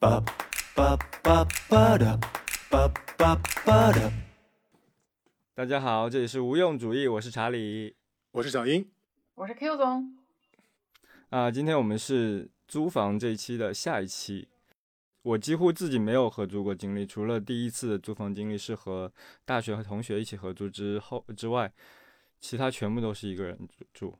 ba ba ba ba da ba ba ba da 大家好，这里是无用主义，我是查理我是小英，我是 Q 总，啊。今天我们是租房这一期的下一期。我几乎自己没有合租过经历，除了第一次的租房经历是和大学和同学一起合租之后之外，其他全部都是一个人住住。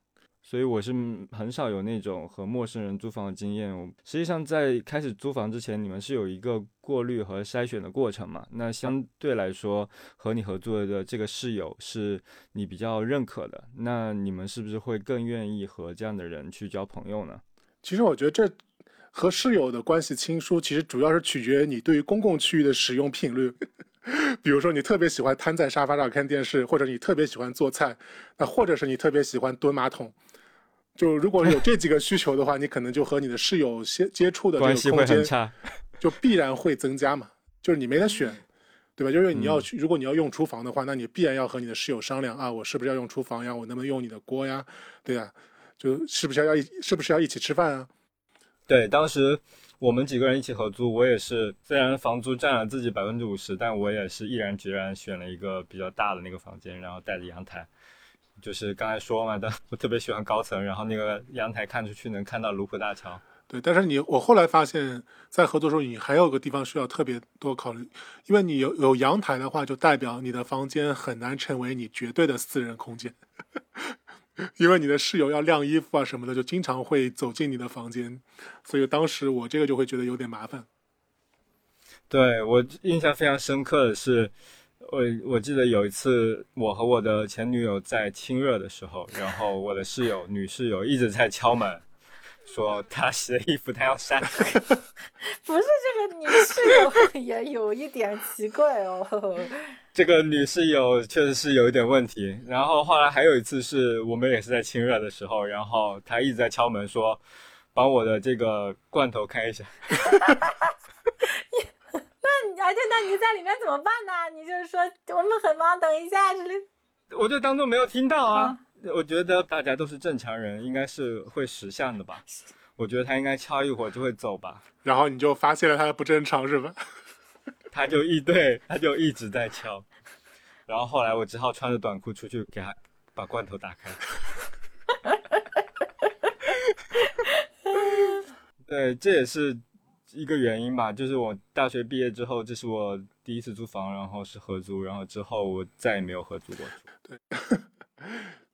所以我是很少有那种和陌生人租房的经验。实际上在开始租房之前，你们是有一个过滤和筛选的过程嘛？那相对来说，和你合作的这个室友是你比较认可的，那你们是不是会更愿意和这样的人去交朋友呢？其实我觉得这和室友的关系亲疏，其实主要是取决于你对于公共区域的使用频率。比如说，你特别喜欢瘫在沙发上看电视，或者你特别喜欢做菜，那或者是你特别喜欢蹲马桶。就如果有这几个需求的话，你可能就和你的室友接接触的 这关系个空间会很差。就必然会增加嘛，就是你没得选，对吧？就是你嗯要去，如果你要用厨房的话，那你必然要和你的室友商量啊，我是不是要用厨房呀？我能不能用你的锅呀？对呀，就是不是要一是不是要一起吃饭啊？对，当时我们几个人一起合租，我也是，虽然房租占了自己百分之五十，但我也是毅然决然选了一个比较大的那个房间，然后带着阳台。就是刚才说嘛的，我特别喜欢高层，然后那个阳台看出去能看到卢浦大桥。对，但是你我后来发现，在合作时候，你还有个地方需要特别多考虑，因为你有有阳台的话，就代表你的房间很难成为你绝对的私人空间，因为你的室友要晾衣服啊什么的，就经常会走进你的房间，所以当时我这个就会觉得有点麻烦。对我印象非常深刻的是，我我记得有一次我和我的前女友在亲热的时候，然后我的室友女室友一直在敲门，说她洗的衣服她要晒。不是这个女室友 也有一点奇怪哦。这个女室友确实是有一点问题。然后后来还有一次是我们也是在亲热的时候，然后她一直在敲门说，帮我的这个罐头开一下。那而且那你在里面怎么办呢？你就是说我们很忙，等一下之类。我就当做没有听到啊。我觉得大家都是正常人，应该是会识相的吧。我觉得他应该敲一会儿就会走吧。然后你就发现了他的不正常，是吧？他就一对，他就一直在敲。然后后来我只好穿着短裤出去给他把罐头打开。对，这也是一个原因吧，就是我大学毕业之后，这是我第一次租房，然后是合租，然后之后我再也没有合租过。对，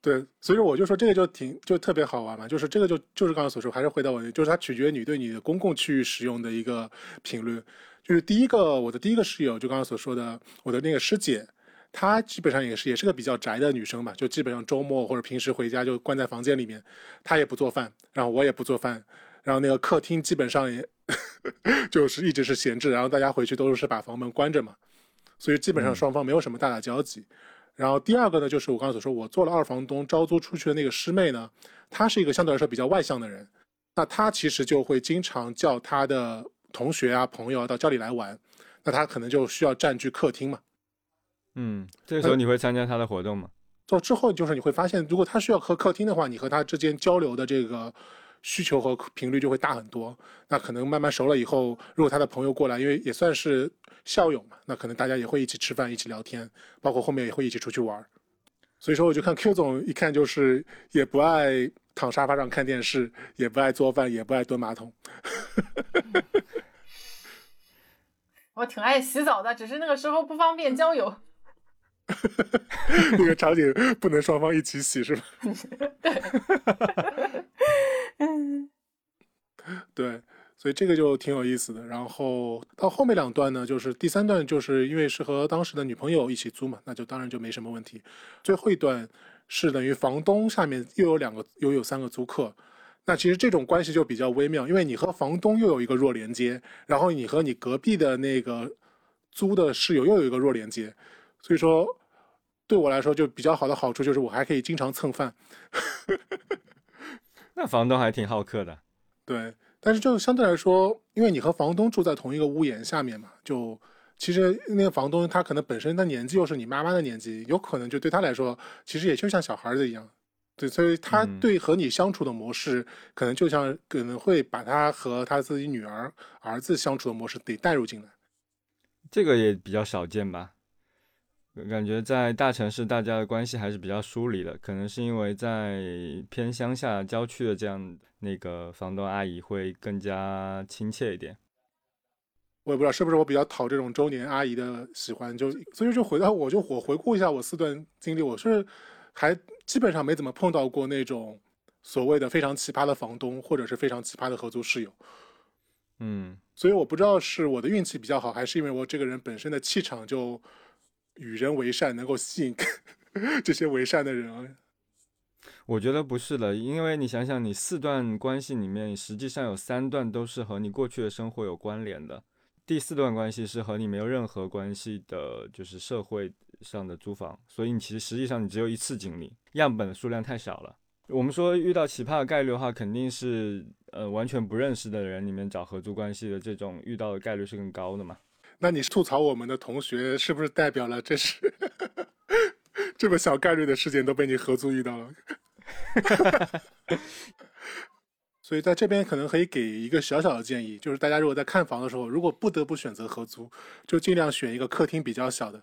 对所以说我就说这个就挺就特别好玩嘛，就是这个就就是刚刚所说，还是回到我，就是它取决于你对你的公共区域使用的一个频率。就是第一个，我的第一个室友，就刚刚所说的，我的那个师姐，她基本上也是也是个比较宅的女生嘛，就基本上周末或者平时回家就关在房间里面，她也不做饭，然后我也不做饭，然后那个客厅基本上也 就是一直是闲置，然后大家回去都是把房门关着嘛，所以基本上嗯双方没有什么大的交集。然后第二个呢，就是我刚才所说，我做了二房东招租出去的那个师妹呢，她是一个相对来说比较外向的人，那她其实就会经常叫她的同学啊、朋友啊到家里来玩，那她可能就需要占据客厅嘛。嗯，这个时候你会参加她的活动吗？到之后就是你会发现，如果她需要和客厅的话，你和她之间交流的这个需求和频率就会大很多。那可能慢慢熟了以后，如果他的朋友过来，因为也算是校友嘛，那可能大家也会一起吃饭、一起聊天，包括后面也会一起出去玩儿。所以说，我就看 Q 总一看就是也不爱躺沙发上看电视，也不爱做饭，也不爱蹲马桶。我挺爱洗澡的，只是那个时候不方便交友。那个场景不能双方一起洗是吧？嗯，嗯 对，所以这个就挺有意思的。然后到后面两段呢，就是第三段，就是因为是和当时的女朋友一起租嘛，那就当然就没什么问题。最后一段是等于房东下面又有两个又有三个租客，那其实这种关系就比较微妙，因为你和房东又有一个弱连接，然后你和你隔壁的那个租的室友又有一个弱连接，所以说对我来说就比较好的好处就是我还可以经常蹭饭。那房东还挺好客的。对，但是就相对来说，因为你和房东住在同一个屋檐下面嘛，就其实那个房东他可能本身的年纪又是你妈妈的年纪，有可能就对他来说，其实也就像小孩子一样，对，所以他嗯对和你相处的模式，可能就像可能会把他和他自己女儿、儿子相处的模式得带入进来。这个也比较少见吧。感觉在大城市，大家的关系还是比较疏离的，可能是因为在偏乡下、郊区的这样那个房东阿姨会更加亲切一点。我也不知道是不是我比较讨这种中年阿姨的喜欢，就所以就回到我就我回顾一下我四段经历，我是还基本上没怎么碰到过那种所谓的非常奇葩的房东，或者是非常奇葩的合租室友。嗯，所以我不知道是我的运气比较好，还是因为我这个人本身的气场就与人为善，能够吸引 这些为善的人啊。我觉得不是的，因为你想想，你四段关系里面，实际上有三段都是和你过去的生活有关联的，第四段关系是和你没有任何关系的，就是社会上的租房，所以你其实实际上你只有一次经历，样本的数量太少了。我们说遇到奇葩的概率的话，肯定是呃完全不认识的人里面找合租关系的这种遇到的概率是更高的嘛。那你吐槽我们的同学，是不是代表了这是这么小概率的事件都被你合租遇到了？所以在这边可能可以给一个小小的建议，就是大家如果在看房的时候，如果不得不选择合租，就尽量选一个客厅比较小的，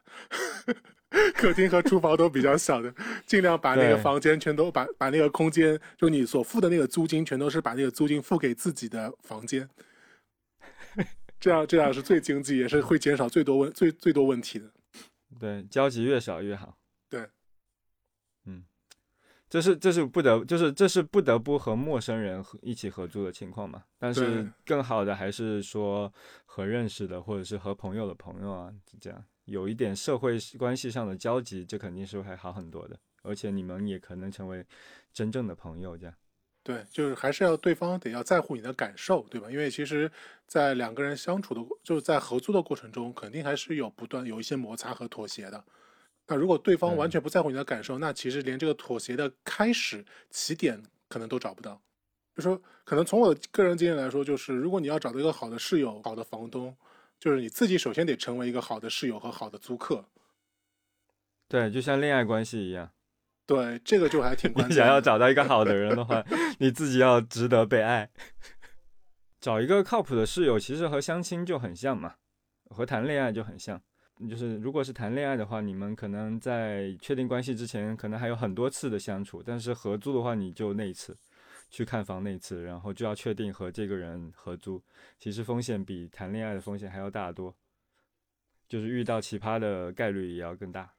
客厅和厨房都比较小的，尽量把那个房间全都把把那个空间，就你所付的那个租金，全都是把那个租金付给自己的房间。这样这样是最经济，也是会减少最多问最最多问题的。对，交集越少越好。对，嗯，这是这是不得，就是这是不得不和陌生人合一起合租的情况嘛。但是更好的还是说和认识的，或者是和朋友的朋友啊，这样有一点社会关系上的交集，这肯定是会好很多的。而且你们也可能成为真正的朋友，这样。对，就是还是要对方得要在乎你的感受，对吧？因为其实，在两个人相处的，就是在合租的过程中，肯定还是有不断有一些摩擦和妥协的。那如果对方完全不在乎你的感受，那其实连这个妥协的开始起点可能都找不到。就说，可能从我的个人经验来说，就是如果你要找到一个好的室友、好的房东，就是你自己首先得成为一个好的室友和好的租客。对，就像恋爱关系一样，对，这个就还挺关你想要。找到一个好的人的话，你自己要值得被爱。找一个靠谱的室友，其实和相亲就很像嘛，和谈恋爱就很像。就是如果是谈恋爱的话，你们可能在确定关系之前，可能还有很多次的相处，但是合租的话，你就那一次去看房那一次，然后就要确定和这个人合租，其实风险比谈恋爱的风险还要大得多，就是遇到奇葩的概率也要更大。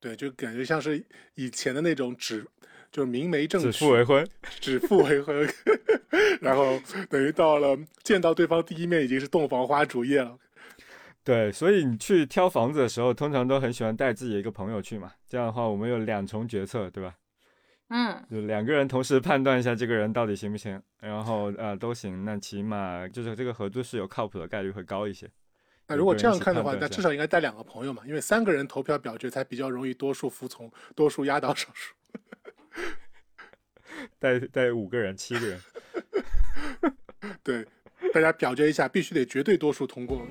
对，就感觉像是以前的那种指，就是明媒正娶指，腹为婚，指腹为婚，然后等于到了见到对方第一面已经是洞房花烛夜了。对，所以你去挑房子的时候，通常都很喜欢带自己的一个朋友去嘛。这样的话，我们有两重决策，对吧？嗯，就两个人同时判断一下这个人到底行不行，然后呃都行，那起码就是这个合租室友靠谱的概率会高一些。那如果这样看的话，那至少应该带两个朋友嘛，因为三个人投票表决才比较容易多数服从，多数压倒少数。带带五个人、七个人，对，大家表决一下，必须得绝对多数通过。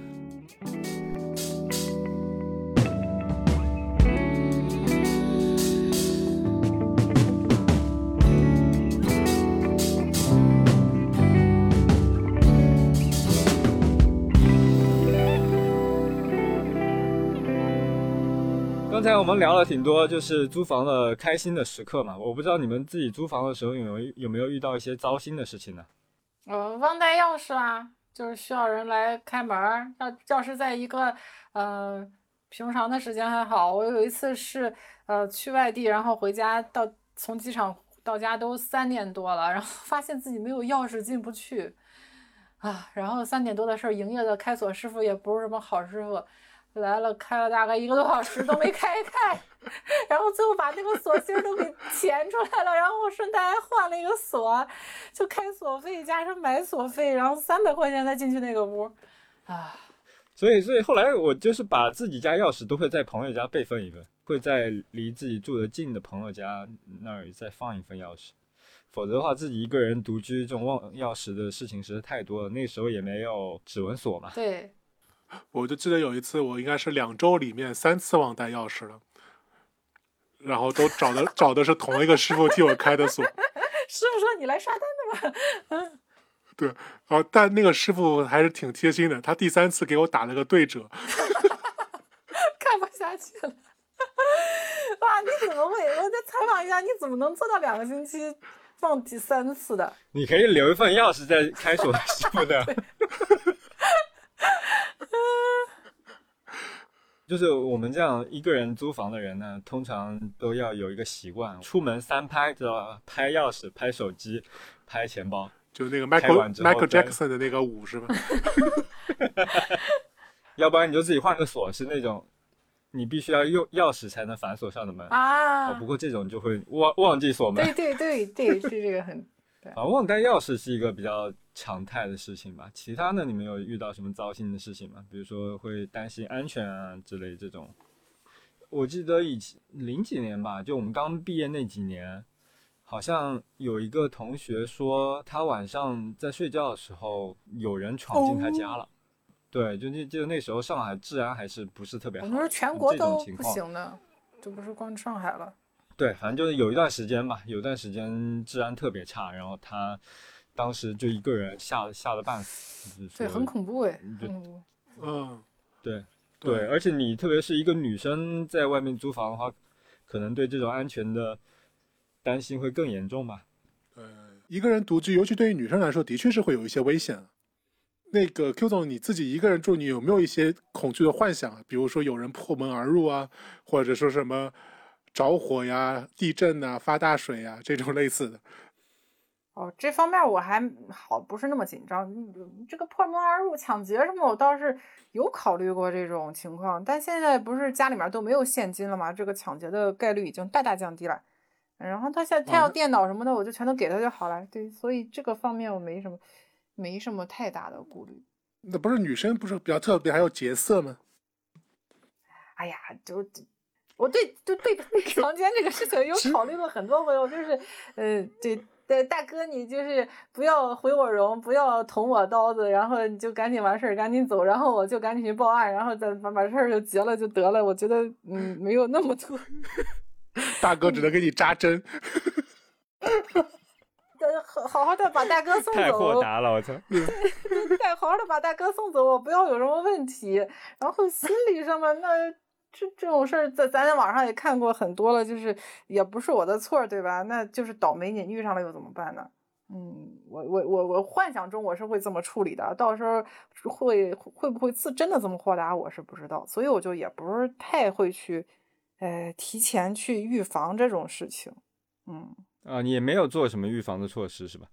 刚才我们聊了挺多，就是租房的开心的时刻嘛。我不知道你们自己租房的时候有没有有没有遇到一些糟心的事情呢？呃，忘带钥匙啦，就是需要人来开门。要要是在一个呃平常的时间还好，我有一次是呃去外地，然后回家到从机场到家都三点多了，然后发现自己没有钥匙进不去啊，然后三点多的事儿，营业的开锁师傅也不是什么好师傅。来了，开了大概一个多小时都没开开，然后最后把那个锁芯儿都给钳出来了，然后顺带还换了一个锁，就开锁费加上买锁费，然后三百块钱才进去那个屋，啊，所以，所以后来我就是把自己家钥匙都会在朋友家备份一份，会在离自己住的近的朋友家那儿再放一份钥匙。否则的话，自己一个人独居，这种忘钥匙的事情实在太多了。那时候也没有指纹锁嘛，对，我就记得有一次，我应该是两周里面三次忘带钥匙了。然后都找的找的是同一个师傅替我开的锁。师傅说你来刷单的吧。然后但那个师傅还是挺贴心的，他第三次给我打了个对折。看不下去了。哇，你怎么会？我再采访一下，你怎么能做到两个星期放第三次的？你可以留一份钥匙在开锁的时候的。就是我们这样一个人租房的人呢，通常都要有一个习惯，出门三拍，知道吧？拍钥匙、拍手机、拍钱包。就那个开 Michael Michael 再 Jackson 的那个舞是吧？要不然你就自己换个锁，是那种你必须要用钥匙才能反锁上的门。啊哦，不过这种就会忘忘记锁门对对对对，是这个很啊，忘带钥匙是一个比较常态的事情吧。其他的你们有遇到什么糟心的事情吗？比如说会担心安全啊之类这种。我记得以前零几年吧，就我们刚毕业那几年，好像有一个同学说他晚上在睡觉的时候有人闯进他家了。对，就那就那时候上海治安还是不是特别好。我们说全国都不行的，就不是光上海了。对，反正就是有一段时间吧，有一段时间治安特别差，然后他当时就一个人吓吓得半死，就是对，很恐怖哎，嗯很。嗯，对对，而且你特别是一个女生在外面租房的话，可能对这种安全的担心会更严重吧。对，一个人独居，尤其对于女生来说，的确是会有一些危险。那个 Q 总，你自己一个人住，你有没有一些恐惧的幻想啊？比如说有人破门而入啊，或者说什么着火呀、地震呐、发大水呀这种类似的。哦，这方面我还好，不是那么紧张。嗯这个破门而入、抢劫什么，我倒是有考虑过这种情况。但现在不是家里面都没有现金了吗？这个抢劫的概率已经大大降低了。然后他现在他要哦电脑什么的，我就全都给他就好了。对，所以这个方面我没什么没什么太大的顾虑。那不是女生不是比较特别，还有劫色吗？哎呀，就就我对对对被强奸这个事情有考虑过很多回，我就是呃，对对，大哥你就是不要毁我容，不要捅我刀子，然后你就赶紧完事儿，赶紧走，然后我就赶紧去报案，然后再把把事儿就结了就得了。我觉得嗯，没有那么多，大哥只能给你扎针。呃好好好的把大哥送太豁走，达了，我操！对，好好的把大哥送走，我不要有什么问题。然后心理上面，那这这种事儿，在咱在网上也看过很多了，就是也不是我的错，对吧？那就是倒霉，你遇上了又怎么办呢？嗯，我我我我幻想中我是会这么处理的，到时候会会不会自真的这么豁达，我是不知道，所以我就也不是太会去，呃，提前去预防这种事情。嗯，啊，你也没有做什么预防的措施是吧？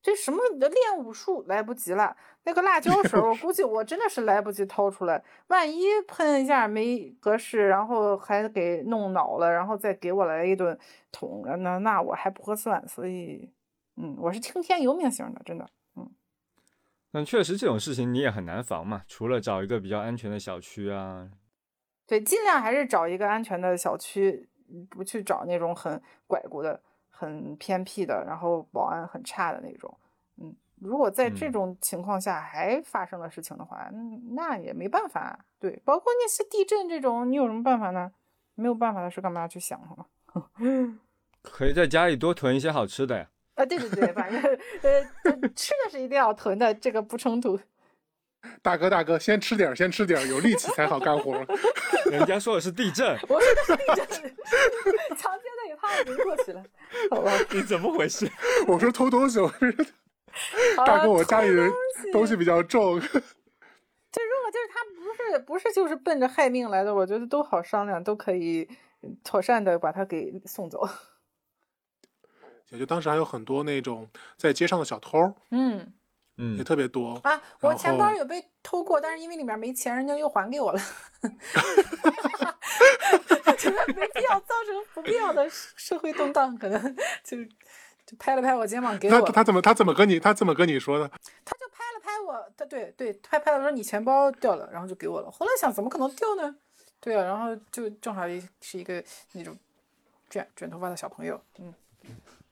这什么练武术来不及了，那个辣椒 水儿，我估计我真的是来不及掏出来，万一喷一下没合适，然后还给弄恼了，然后再给我来一顿捅，那那我还不合算，所以，嗯，我是听天由命型的，真的嗯。但确实这种事情你也很难防嘛，除了找一个比较安全的小区啊，对，尽量还是找一个安全的小区，嗯不去找那种很拐过的、很偏僻的，然后保安很差的那种。嗯，如果在这嗯种情况下还发生了事情的话，嗯，那也没办法。对，包括那些地震这种，你有什么办法呢？没有办法的事，干嘛要去想呢？可以在家里多囤一些好吃的呀。啊，对对对，反正呃，吃的是一定要囤的，这个不冲突。大哥大哥，先吃点儿，先吃点儿，有力气才好干活。人家说的是地震，我说的地震，强奸的也怕已经过去了，好吧？你怎么回事？我说偷东西，我说大哥，我家里人东西比较重。就如果就是他不是不是就是奔着害命来的，我觉得都好商量，都可以嗯妥善的把他给送走。也就当时还有很多那种在街上的小偷，嗯也嗯，特别多。啊，我钱包有被偷过，但是因为里面没钱，人家又还给我了。觉得没必要造成不必要的社社会动荡，可能就就拍了拍我肩膀给我，他他怎么他怎么跟你他怎么跟你说的？他就拍了拍我，他对对拍拍了说你钱包掉了，然后就给我了。后来想怎么可能掉呢？对啊，然后就正好一是一个那种卷卷头发的小朋友，嗯，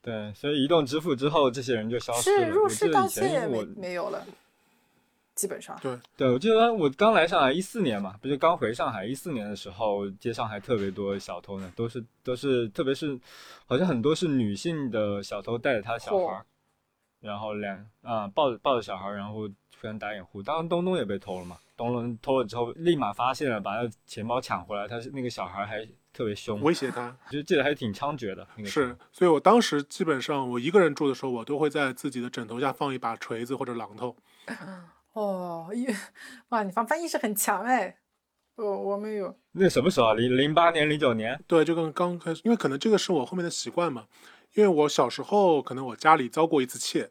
对，所以移动支付之后，这些人就消失了。是入我记得以室盗窃也没没有了。基本上。对，对，我记得我刚来上海一四年嘛，不是刚回上海一四年的时候，街上还特别多小偷呢，都是都是，特别是好像很多是女性的小偷带着她小孩儿，然后两啊抱着抱着小孩儿，然后互相打掩护。当然东东也被偷了嘛，东东偷了之后立马发现了，把他钱包抢回来，他是那个小孩还特别凶，威胁他。就记得还挺猖獗的。那个是，所以我当时基本上我一个人住的时候，我都会在自己的枕头下放一把锤子或者榔头。哦，意哇，你防范意识很强哎。哦，我没有。那什么时候啊？零零八年、零九年？对，就跟刚开始，因为可能这个是我后面的习惯嘛。因为我小时候可能我家里遭过一次窃，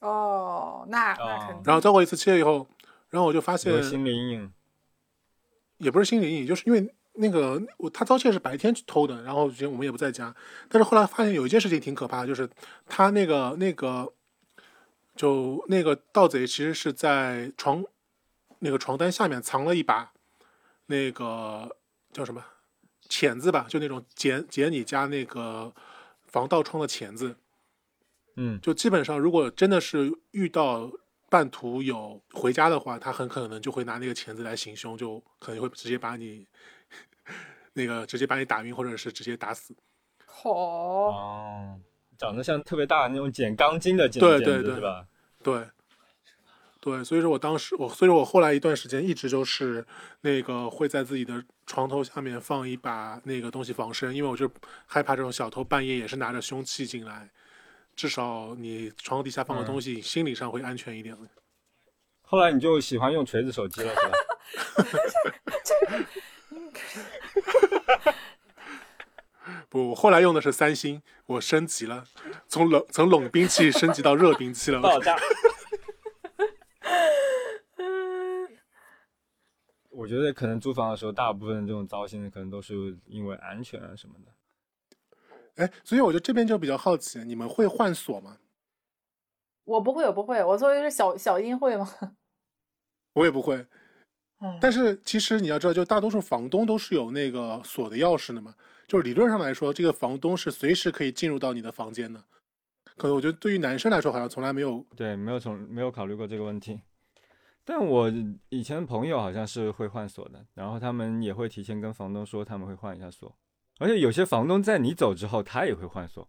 哦，那那肯定。然后遭过一次窃以后，然后我就发现有心理阴影。也不是心理阴影，就是因为那个我他盗窃是白天去偷的，然后我们也不在家。但是后来发现有一件事情挺可怕的，就是他那个那个就那个盗贼其实是在床那个床单下面藏了一把那个叫什么钳子吧，就那种剪剪你家那个防盗窗的钳子。嗯，就基本上如果真的是遇到半途有回家的话，他很可能就会拿那个钳子来行凶，就可能会直接把你那个直接把你打晕，或者是直接打死。好，哦，长得像特别大的那种剪钢筋的剪对对对是吧？对，对，所以说我当时我，所以说我后来一段时间一直就是那个会在自己的床头下面放一把那个东西防身，因为我就害怕这种小偷半夜也是拿着凶器进来，至少你床底下放个东西，心理上会安全一点。后来你就喜欢用锤子手机了是吧？不，我后来用的是三星，我升级了，从冷从冷兵器升级到热兵器了。爆炸。我觉得可能租房的时候，大部分这种糟心的可能都是因为安全啊什么的。哎，所以我觉得这边就比较好奇，你们会换锁吗？我不会，我不会，我作为是小小英会吗？我也不会。嗯但是其实你要知道，就大多数房东都是有那个锁的钥匙的嘛。就是理论上来说，这个房东是随时可以进入到你的房间的。可能我觉得对于男生来说，好像从来没有。对，没有从没有考虑过这个问题。但我以前朋友好像是会换锁的，然后他们也会提前跟房东说他们会换一下锁，而且有些房东在你走之后，他也会换锁。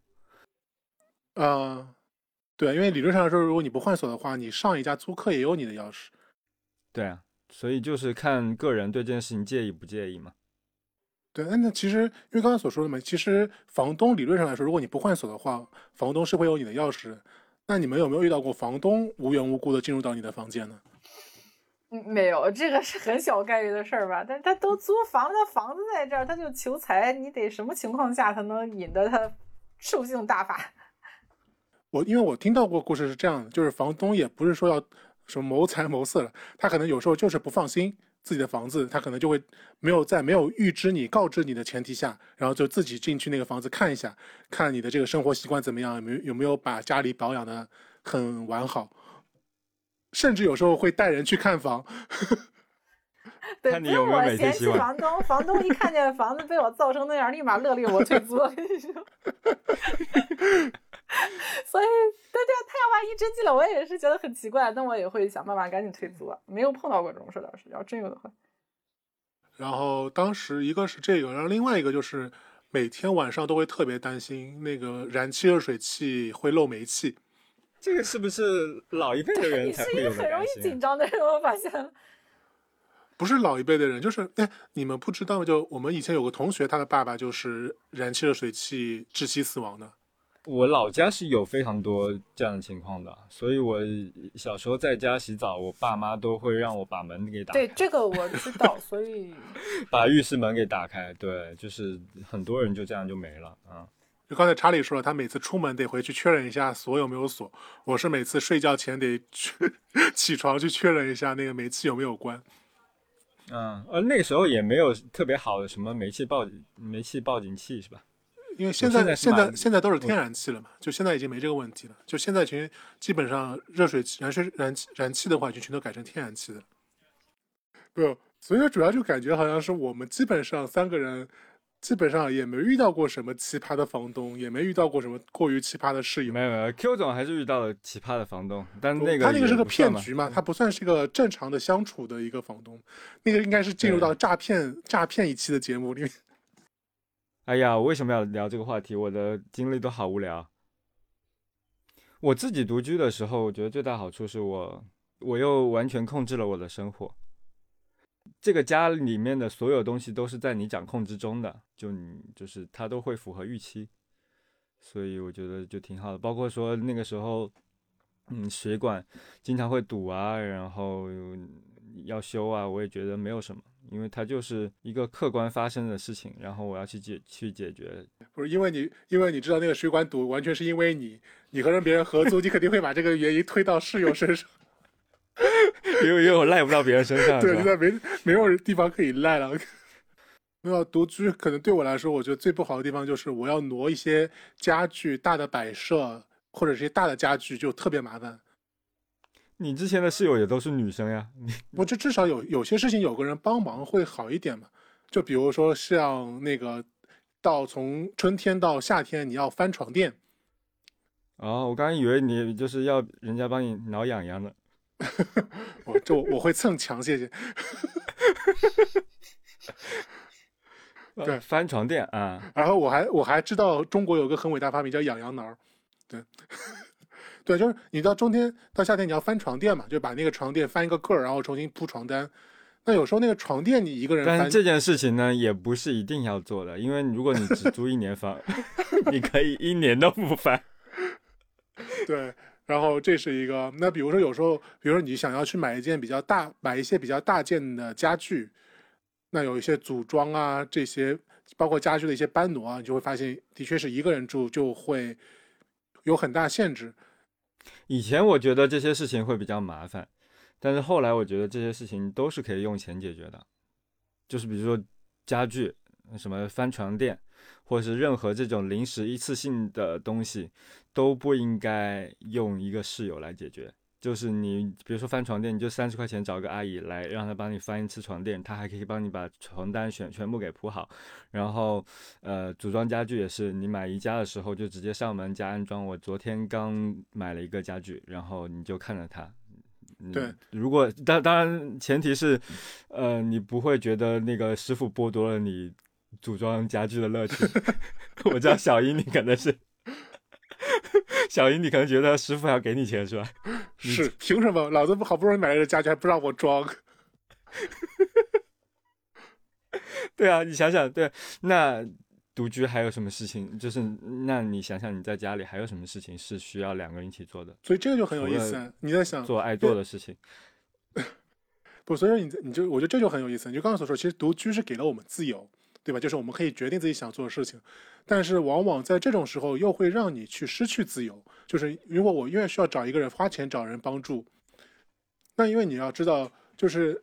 啊、对，因为理论上来说，如果你不换锁的话，你上一家租客也有你的钥匙。对啊，所以就是看个人对这件事情介意不介意嘛。对，那那其实因为刚才所说的嘛，其实房东理论上来说，如果你不换锁的话，房东是会有你的钥匙。那你们有没有遇到过房东无缘无故的进入到你的房间呢？嗯没有，这个是很小概率的事儿吧？但是他都租房，他房子在这儿，他就求财，你得什么情况下才能引得他兽性大发？我因为我听到过故事是这样的，就是房东也不是说要什么谋财谋色了，他可能有时候就是不放心自己的房子，他可能就会没有在没有预知你、告知你的前提下，然后就自己进去那个房子看一下，看你的这个生活习惯怎么样，有没有有没有把家里保养的很完好，甚至有时候会带人去看房。呵呵，看你不用有没有每天我嫌弃洗碗房东，房东一看见房子被我造成那样，立马勒令我退租。我 跟你说 所以，对对，他要万一真进了，我也是觉得很奇怪，但我也会想办法赶紧退租啊。没有碰到过这种事儿倒是，要真有的话，然后当时一个是这个，然后另外一个就是每天晚上都会特别担心那个燃气热水器会漏煤气。这个是不是老一辈的人你是一才会有的个很容易？紧张的人，我发现。不是老一辈的人，就是哎，你们不知道，就我们以前有个同学，他的爸爸就是燃气热水器窒息死亡的。我老家是有非常多这样的情况的，所以我小时候在家洗澡，我爸妈都会让我把门给打开，对这个我知道，所以把浴室门给打开。对，就是很多人就这样就没了啊。就刚才查理说了，他每次出门得回去确认一下锁有没有锁。我是每次睡觉前得去 起床去确认一下那个煤气有没有关。嗯，呃，那个时候也没有特别好的什么煤气报煤气报警器是吧？因为现在现在现在现在都是天然气了嘛，就现在已经没这个问题了。就现在其实基本上热水器、燃水、燃气、燃气的话，就全都改成天然气的了。不，所以说主要就感觉好像是我们基本上三个人基本上也没遇到过什么奇葩的房东，也没遇到过什么过于奇葩的室友。没有没有，Q 总还是遇到了奇葩的房东，但那个他那个是个骗局嘛，他不算是一个正常的相处的一个房东，那个应该是进入到诈骗诈骗一期的节目里面。哎呀，我为什么要聊这个话题？我的经历都好无聊。我自己独居的时候，我觉得最大好处是我，我又完全控制了我的生活。这个家里面的所有东西都是在你掌控之中的，就你就是它都会符合预期，所以我觉得就挺好的。包括说那个时候，嗯，水管经常会堵啊，然后要修啊，我也觉得没有什么，因为它就是一个客观发生的事情，然后我要去解去解决。不是因为你，因为你知道那个水管堵，完全是因为你，你和人别人合租，你肯定会把这个原因推到室友身上。因为因为我赖不到别人身上，对，现在没没有地方可以赖了。没有独居，可能对我来说，我觉得最不好的地方就是我要挪一些家具、大的摆设或者是大的家具，就特别麻烦。你之前的室友也都是女生呀，你我这至少有有些事情有个人帮忙会好一点嘛。就比如说像那个到从春天到夏天，你要翻床垫，哦，我刚刚以为你就是要人家帮你挠痒痒的。我这我我会蹭墙，谢谢。呃 对翻床垫啊，然后我还我还知道中国有个很伟大发明叫痒痒挠，对，对，就是你到冬天到夏天你要翻床垫嘛，就把那个床垫翻一个个儿，然后重新铺床单。那有时候那个床垫你一个人翻但，这件事情呢，也不是一定要做的，因为如果你只租一年房，你可以一年都不翻。对，然后这是一个。那比如说有时候，比如说你想要去买一件比较大，买一些比较大件的家具，那有一些组装啊，这些包括家具的一些搬挪啊，你就会发现，的确是一个人住就会有很大限制。以前我觉得这些事情会比较麻烦，但是后来我觉得这些事情都是可以用钱解决的，就是比如说家具，什么翻床垫，或者是任何这种临时一次性的东西，都不应该用一个室友来解决。就是你，比如说翻床垫，你就三十块钱找个阿姨来，让她帮你翻一次床垫，她还可以帮你把床单全全部给铺好。然后，呃，组装家具也是，你买宜家的时候就直接上门加安装。我昨天刚买了一个家具，然后你就看着它。嗯对，如果当当然前提是，呃，你不会觉得那个师傅剥夺了你组装家具的乐趣。我知道小英你可能是，小英你可能觉得师傅还要给你钱是吧？是凭什么？老子好不容易买了个家具，还不让我装？对啊，你想想，对，那独居还有什么事情？就是那你想想你在家里还有什么事情是需要两个人一起做的，所以这个就很有意思。你在想，做爱做的事情？不，所以说你你就我觉得这就很有意思。你就刚刚所说，其实独居是给了我们自由，对吧？就是我们可以决定自己想做的事情，但是往往在这种时候又会让你去失去自由。就是如果我因为需要找一个人花钱找人帮助，那因为你要知道，就是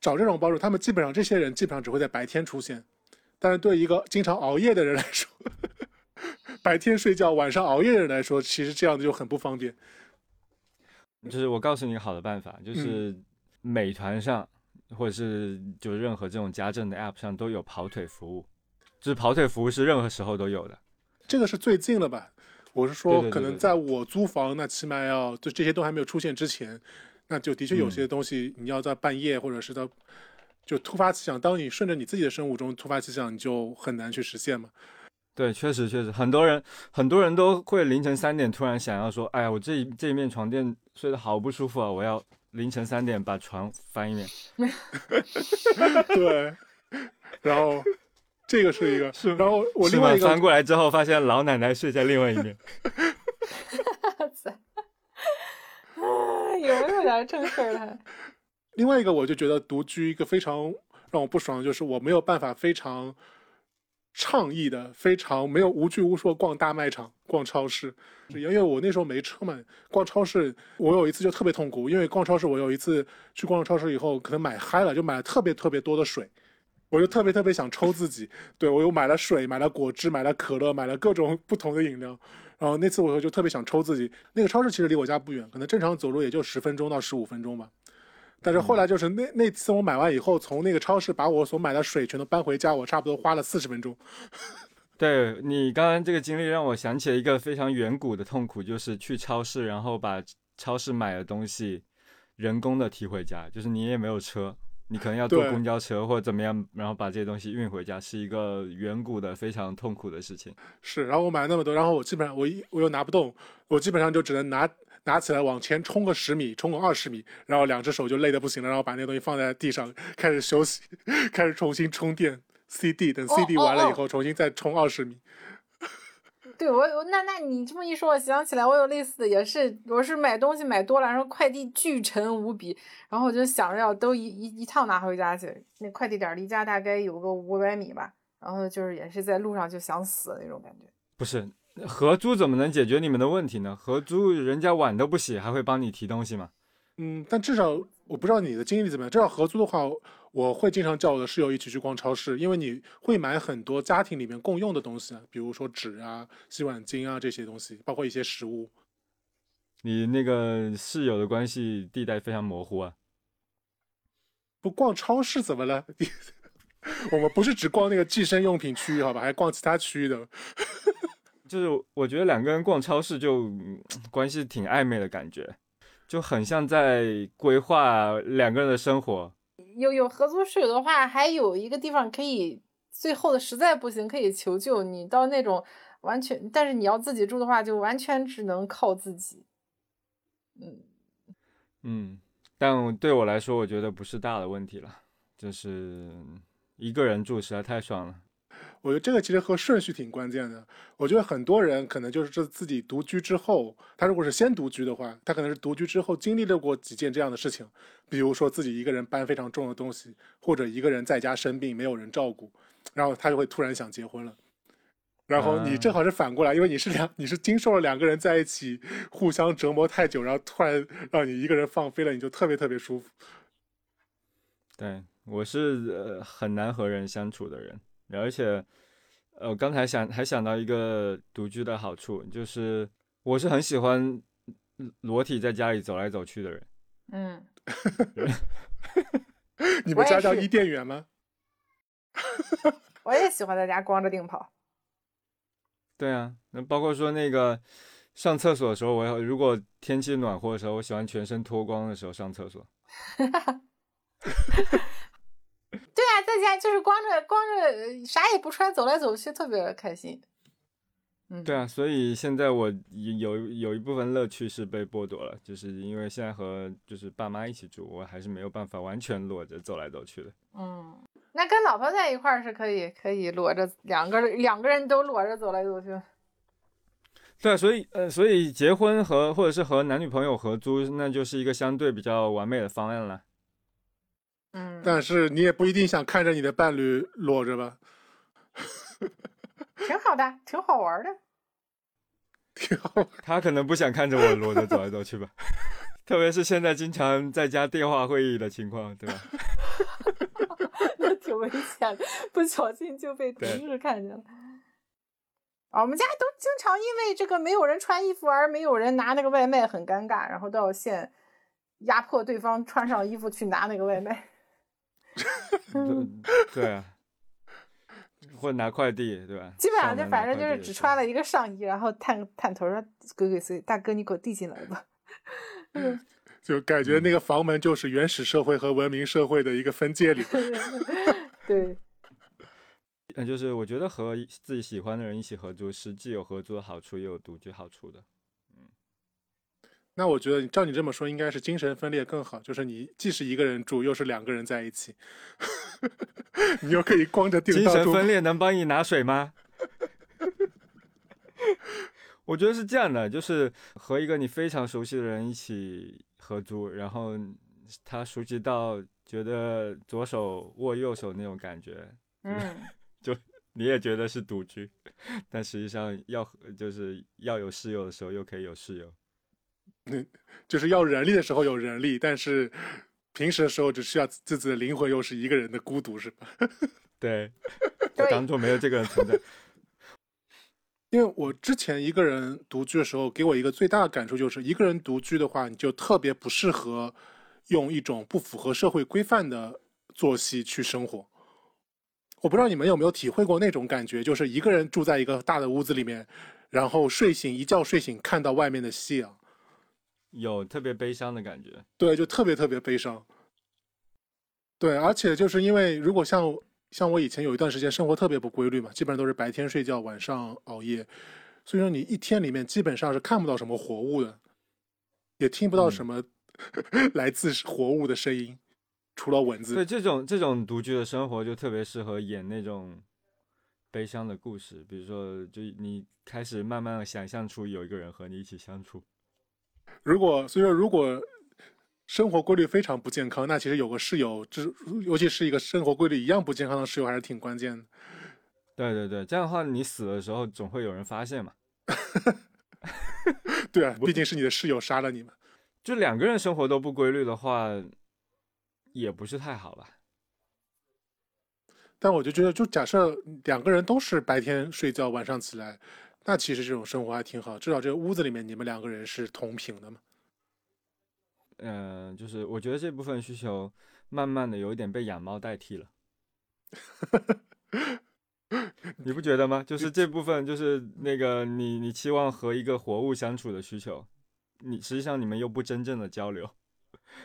找这种帮助，他们基本上这些人基本上只会在白天出现，但是对一个经常熬夜的人来说，白天睡觉晚上熬夜的人来说，其实这样子就很不方便。就是我告诉你个好的办法，嗯就是美团上或者是就是任何这种家政的 app 上都有跑腿服务，就是跑腿服务是任何时候都有的。这个是最近了吧？我是说，对对对可能在我租房，那起码要就这些都还没有出现之前，那就的确有嗯些东西你要在半夜或者是到就突发奇想，当你顺着你自己的生物钟突发奇想，你就很难去实现嘛。对，确实确实，很多人很多人都会凌晨三点突然想要说，哎呀，我这这一面床垫睡得好不舒服啊，我要凌晨三点把床翻一面。对，然后这个是一个，是然后我另外一个翻过来之后，发现老奶奶睡在另外一面。有没有点正事儿了？另外一个，我就觉得独居一个非常让我不爽，的就是我没有办法非常倡议的、非常没有无拘无束逛大卖场、逛超市，因为我那时候没车嘛。逛超市，我有一次就特别痛苦，因为逛超市，我有一次去逛超市以后，可能买嗨了，就买了特别特别多的水。我就特别特别想抽自己，对我又买了水，买了果汁，买了可乐，买了各种不同的饮料。然后那次我就特别想抽自己。那个超市其实离我家不远，可能正常走路也就十分钟到十五分钟吧。但是后来就是那那次我买完以后，从那个超市把我所买的水全都搬回家，我差不多花了四十分钟。对你刚刚这个经历让我想起了一个非常远古的痛苦，就是去超市，然后把超市买的东西人工的提回家，就是你也没有车，你可能要坐公交车或者怎么样，然后把这些东西运回家，是一个远古的非常痛苦的事情。是，然后我买了那么多，然后我基本上我一我又拿不动，我基本上就只能拿拿起来往前冲个十米，冲个二十米，然后两只手就累得不行了，然后把那个东西放在地上开始休息，开始重新充电 CD，等哦 CD 哦哦完了以后重新再冲二十米。对我有那那你这么一说，我想起来我有类似的，也是我是买东西买多了，然后快递巨沉无比，然后我就想着要都一一一趟拿回家去，那快递点离家大概有个五百米吧，然后就是也是在路上就想死的那种感觉。不是合租怎么能解决你们的问题呢？合租人家碗都不洗，还会帮你提东西吗？嗯，但至少我不知道你的经历怎么样。至少合租的话，我会经常叫我的室友一起去逛超市，因为你会买很多家庭里面共用的东西啊，比如说纸啊、洗碗巾啊这些东西，包括一些食物。你那个室友的关系地带非常模糊啊。不逛超市怎么了？我们不是只逛那个计生用品区域，好吧，还逛其他区域的。就是我觉得两个人逛超市就嗯关系挺暧昧的感觉，就很像在规划两个人的生活。有有合租室友的话，还有一个地方可以，最后的实在不行可以求救。你到那种完全，但是你要自己住的话，就完全只能靠自己。嗯，嗯，但对我来说，我觉得不是大的问题了，就是一个人住实在太爽了。我觉得这个其实和顺序挺关键的。我觉得很多人可能就是这自己独居之后，他如果是先独居的话，他可能是独居之后经历了过几件这样的事情，比如说自己一个人搬非常重的东西，或者一个人在家生病没有人照顾，然后他就会突然想结婚了。然后你正好是反过来，因为你是两，你是经受了两个人在一起互相折磨太久，然后突然让你一个人放飞了，你就特别特别舒服。对我是呃很难和人相处的人，而且呃刚才想还想到一个独居的好处，就是我是很喜欢裸体在家里走来走去的人。嗯，你们家叫伊甸园吗？我也喜欢在家光着腚跑。对啊，那包括说那个上厕所的时候，我要如果天气暖和的时候，我喜欢全身脱光的时候上厕所。家就是光着光着呃啥也不穿，走来走去，特别开心。嗯，对啊，所以现在我有有一部分乐趣是被剥夺了，就是因为现在和就是爸妈一起住，我还是没有办法完全裸着走来走去的。嗯，那跟老婆在一块儿是可以可以裸着两个人两个人都裸着走来走去。对啊，所以呃，所以结婚和或者是和男女朋友合租，那就是一个相对比较完美的方案了。嗯，但是你也不一定想看着你的伴侣裸着吧？挺好的，挺好玩的。挺好。他可能不想看着我裸着走来走去吧，特别是现在经常在家电话会议的情况，对吧？那挺危险的，不小心就被同事看见了。啊，我们家都经常因为这个没有人穿衣服而没有人拿那个外卖，很尴尬，然后都要现压迫对方穿上衣服去拿那个外卖。嗯 对对啊，或者拿快递，对吧？基本上就反正就是只穿了一个上衣，然后探探头说：“鬼鬼祟，大哥你给我递进来吧。嗯就感觉那个房门就是原始社会和文明社会的一个分界岭。”对，嗯，就是我觉得和自己喜欢的人一起合租，是既有合租的好处，也有独居好处的。那我觉得照你这么说，应该是精神分裂更好，就是你既是一个人住，又是两个人在一起，你又可以光着腚精神分裂能帮你拿水吗？我觉得是这样的，就是和一个你非常熟悉的人一起合租，然后他熟悉到觉得左手握右手那种感觉，嗯，就你也觉得是独居，但实际上要就是要有室友的时候又可以有室友。就是要人力的时候有人力，但是平时的时候只需要自己的灵魂又是一个人的孤独，是吧？对，就当做没有这个人存在。因为我之前一个人独居的时候，给我一个最大的感触就是，一个人独居的话，你就特别不适合用一种不符合社会规范的作息去生活。我不知道你们有没有体会过那种感觉，就是一个人住在一个大的屋子里面，然后睡醒一觉睡醒看到外面的夕阳，有特别悲伤的感觉。对，就特别特别悲伤。对，而且就是因为如果像像我以前有一段时间生活特别不规律嘛，基本上都是白天睡觉，晚上熬夜，所以说你一天里面基本上是看不到什么活物的，也听不到什么 来自活物的声音，除了蚊子。对，这种这种独居的生活就特别适合演那种悲伤的故事，比如说，就你开始慢慢的想象出有一个人和你一起相处。如果所以说如果生活规律非常不健康，那其实有个室友，就是尤其是一个生活规律一样不健康的室友，还是挺关键的。对对对，这样的话你死的时候总会有人发现嘛。对啊，毕竟是你的室友杀了你嘛。就两个人生活都不规律的话，也不是太好吧。但我就觉得，就假设两个人都是白天睡觉，晚上起来，那其实这种生活还挺好，至少这个屋子里面你们两个人是同频的嘛。嗯、就是我觉得这部分需求慢慢的有一点被养猫代替了。你不觉得吗？就是这部分，就是那个你你期望和一个活物相处的需求，你实际上你们又不真正的交流，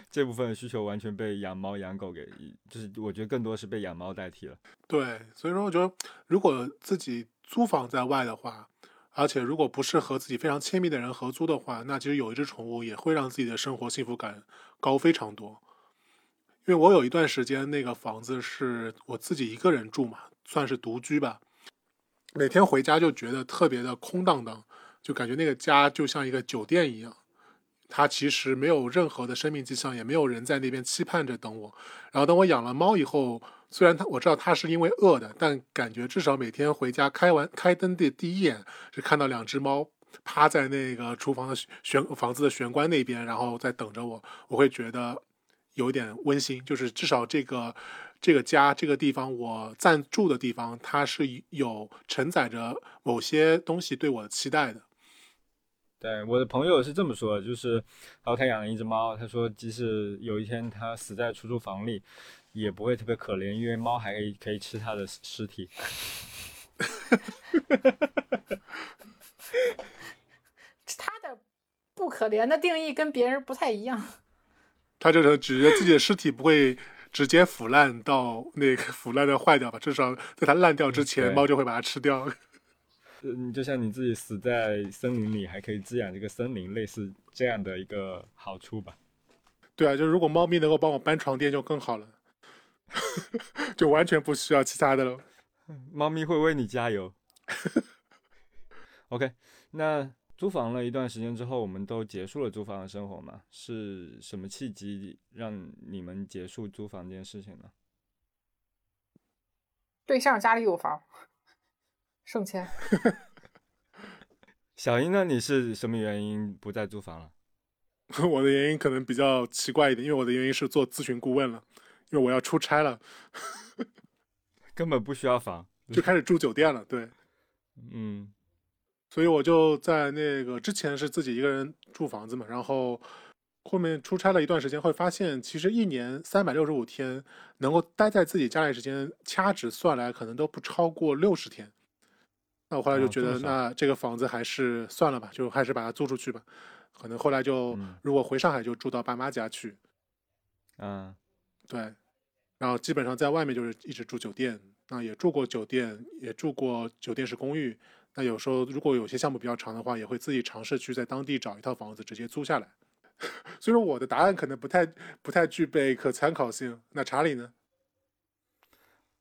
这部分需求完全被养猫养狗给，就是我觉得更多是被养猫代替了。对，所以说我觉得，如果自己租房在外的话，而且如果不是和自己非常亲密的人合租的话，那其实有一只宠物也会让自己的生活幸福感高非常多。因为我有一段时间那个房子是我自己一个人住嘛，算是独居吧。每天回家就觉得特别的空荡荡，就感觉那个家就像一个酒店一样，它其实没有任何的生命迹象，也没有人在那边期盼着等我。然后等我养了猫以后，虽然它我知道它是因为饿的，但感觉至少每天回家开完开灯的第一眼是看到两只猫趴在那个厨房的玄房子的玄关那边，然后在等着我，我会觉得有点温馨，就是至少这个这个家这个地方我暂住的地方，它是有承载着某些东西对我的期待的。对，我的朋友是这么说的，就是，然后他养了一只猫，他说即使有一天他死在出租房里，也不会特别可怜，因为猫还可以可以吃他的尸体。他的不可怜的定义跟别人不太一样。他就是觉得自己的尸体不会直接腐烂到那个腐烂的坏掉吧，至少在它烂掉之前，猫就会把它吃掉。嗯，就像你自己死在森林里，还可以滋养这个森林，类似这样的一个好处吧。对啊，就如果猫咪能够帮我搬床垫就更好了，就完全不需要其他的了。猫咪会为你加油。OK，那租房了一段时间之后，我们都结束了租房的生活嘛？是什么契机让你们结束租房这件事情呢？对象家里有房，省钱。小英呢？你是什么原因不再租房了？我的原因可能比较奇怪一点，因为我的原因是做咨询顾问了，因为我要出差了，根本不需要房。就开始住酒店了。对，嗯所以我就在那个之前是自己一个人住房子嘛，然后后面出差了一段时间，会发现其实一年三百六十五天能够待在自己家里时间，掐指算来可能都不超过六十天。那我后来就觉得，那这个房子还是算了吧，就还是把它租出去吧。可能后来就嗯如果回上海就住到爸妈家去，嗯，对，然后基本上在外面就是一直住酒店，那也住过酒店，也住过酒店式公寓。那有时候如果有些项目比较长的话，也会自己尝试去在当地找一套房子直接租下来。所以说我的答案可能不太不太具备可参考性。那查理呢？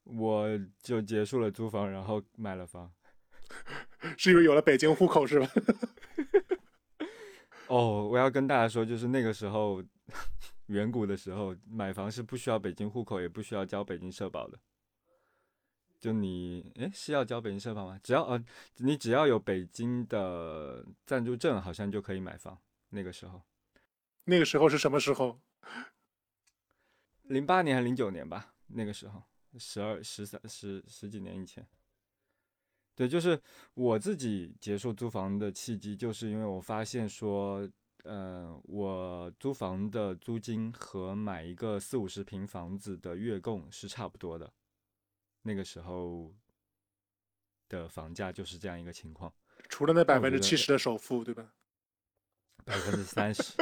我就结束了租房，然后买了房。是因为有了北京户口是吧？哦，我要跟大家说，就是那个时候，远古的时候，买房是不需要北京户口，也不需要交北京社保的。就你，诶，是要交北京社保吗？只要呃，你只要有北京的暂住证，好像就可以买房。那个时候，那个时候是什么时候？零八年还零九年吧，那个时候，十二、十三、十十几年以前。对，就是我自己结束租房的契机，就是因为我发现说，呃，我租房的租金和买一个四五十平房子的月供是差不多的。那个时候的房价就是这样一个情况，除了那百分之七十的首付，对吧？百分之三十。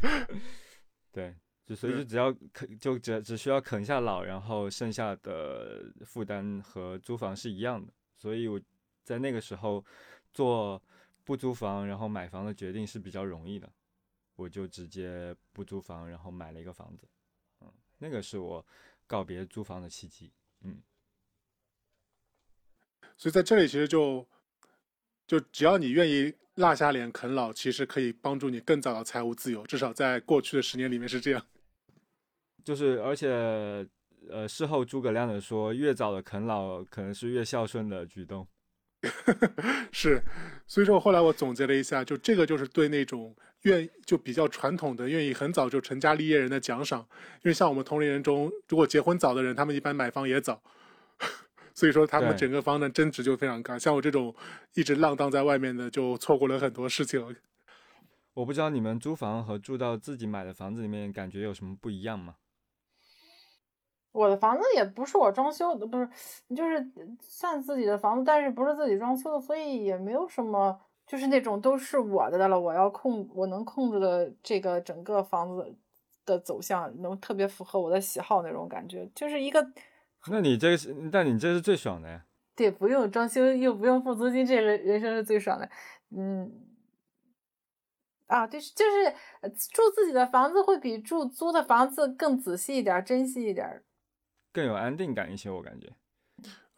对，就所以就只要啃，就只只需要啃下老，然后剩下的负担和租房是一样的。所以我在那个时候做不租房然后买房的决定是比较容易的，我就直接不租房，然后买了一个房子。嗯，那个是我告别租房的契机。嗯，所以在这里其实就就只要你愿意落下脸啃老，其实可以帮助你更早的财务自由，至少在过去的十年里面是这样。就是而且呃，事后诸葛亮的说，越早的啃老可能是越孝顺的举动。是，所以说后来我总结了一下，就这个就是对那种愿就比较传统的愿意很早就成家立业人的奖赏。因为像我们同龄人中，如果结婚早的人，他们一般买房也早，所以说他们整个房的增值就非常高。像我这种一直浪荡在外面的，就错过了很多事情。我不知道你们租房和住到自己买的房子里面感觉有什么不一样吗？我的房子也不是我装修的，不是，就是算自己的房子，但是不是自己装修的，所以也没有什么，就是那种都是我的了，我要控，我能控制的这个整个房子的走向，能特别符合我的喜好那种感觉，就是一个那你这个是，但你这是最爽的呀。对，不用装修又不用付租金，这个人生是最爽的。嗯，啊，对，就是呃住自己的房子会比住租的房子更仔细一点儿，珍惜一点儿。更有安定感一些，我感觉。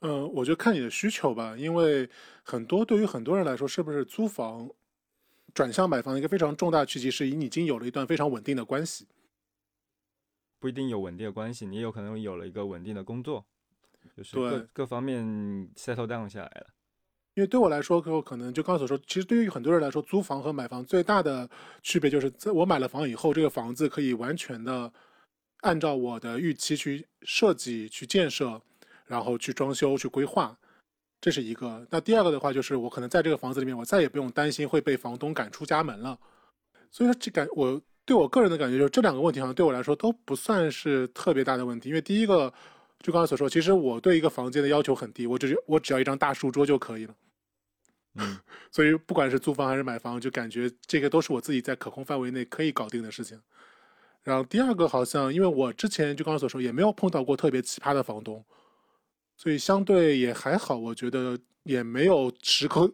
嗯，我就看你的需求吧，因为很多对于很多人来说，是不是租房转向买房的一个非常重大的契机，是你已经有了一段非常稳定的关系。不一定有稳定的关系，你也有可能有了一个稳定的工作，就是各对各方面 settle down 下来了。因为对我来说，可可能就刚才所说，其实对于很多人来说，租房和买房最大的区别就是，在我买了房以后，这个房子可以完全的按照我的预期去设计、去建设，然后去装修、去规划，这是一个。那第二个的话，就是我可能在这个房子里面，我再也不用担心会被房东赶出家门了。所以说，这感我对我个人的感觉就是这两个问题好像对我来说都不算是特别大的问题，因为第一个。就刚才所说，其实我对一个房间的要求很低，我只我只要一张大书桌就可以了。嗯，所以不管是租房还是买房，就感觉这个都是我自己在可控范围内可以搞定的事情。然后第二个好像，因为我之前就刚刚所说，也没有碰到过特别奇葩的房东，所以相对也还好，我觉得也没有时刻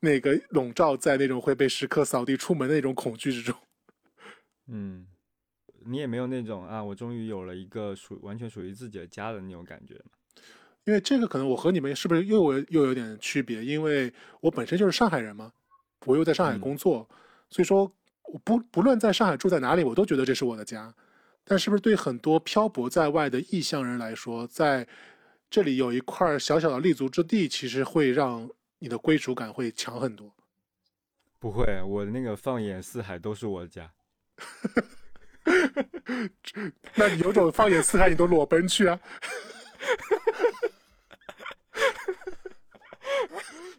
那个笼罩在那种会被时刻扫地出门的那种恐惧之中。嗯，你也没有那种啊，我终于有了一个属完全属于自己的家的那种感觉吗？因为这个可能我和你们是不是又有又有点区别？因为我本身就是上海人嘛，我又在上海嗯工作，所以说我不不论在上海住在哪里，我都觉得这是我的家。但是不是对很多漂泊在外的异乡人来说，在这里有一块小小的立足之地，其实会让你的归属感会强很多。不会，我那个放眼四海都是我的家。那你有种放眼四海，你都裸奔去啊？